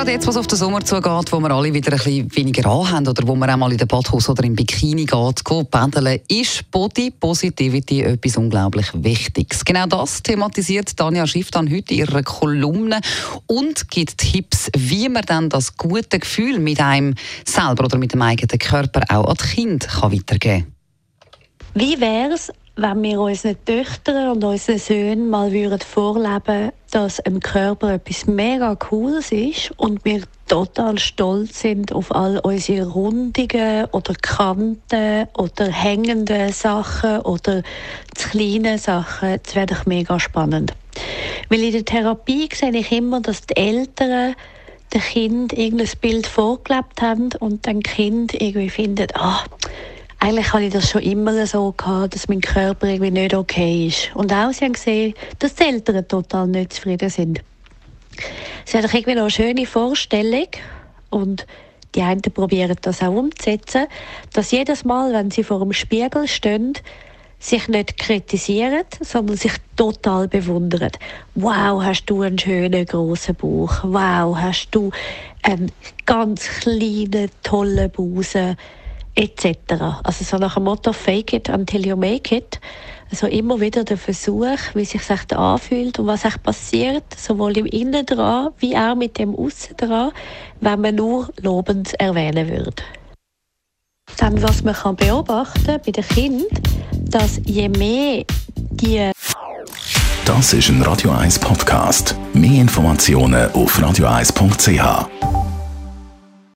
Gerade jetzt, was auf den Sommer zugeht, wo wir alle wieder ein bisschen weniger anhaben oder wo man auch mal in den Badhose oder im Bikini geht pendeln, ist Body Positivity etwas unglaublich Wichtiges. Genau das thematisiert Tanja Schiff dann heute in ihrer Kolumne und gibt Tipps, wie man dann das gute Gefühl mit einem selber oder mit dem eigenen Körper auch an die Kinder weitergeben kann. Wie wäre es, wenn wir unseren Töchtern und unseren Söhnen mal würden vorleben dass ein Körper etwas mega Cooles ist und wir total stolz sind auf all unsere rundigen oder Kanten oder hängenden Sachen oder kleinen Sachen. Das wäre doch mega spannend. Weil in der Therapie sehe ich immer, dass die Eltern dem Kind irgendein Bild vorgelebt haben und dann Kind irgendwie findet, ah, eigentlich habe ich das schon immer so gehabt, dass mein Körper irgendwie nicht okay ist. Und auch sie haben gesehen, dass die Eltern total nicht zufrieden sind. Es ist irgendwie noch eine schöne Vorstellung und die einen probieren das auch umzusetzen, dass jedes Mal, wenn sie vor dem Spiegel stehen, sich nicht kritisieren, sondern sich total bewundern. Wow, hast du einen schönen großen Bauch. Wow, hast du einen ganz kleinen tollen Busen etc. Also so nach dem Motto Fake it until you make it. Also immer wieder der Versuch, wie sich das anfühlt und was echt passiert, sowohl im Innen dran wie auch mit dem Aussen dran, wenn man nur lobend erwähnen würde. Dann, was man kann beobachten bei den Kindern, dass je mehr die Das ist ein Radio 1 Podcast. Mehr Informationen auf radio1.ch.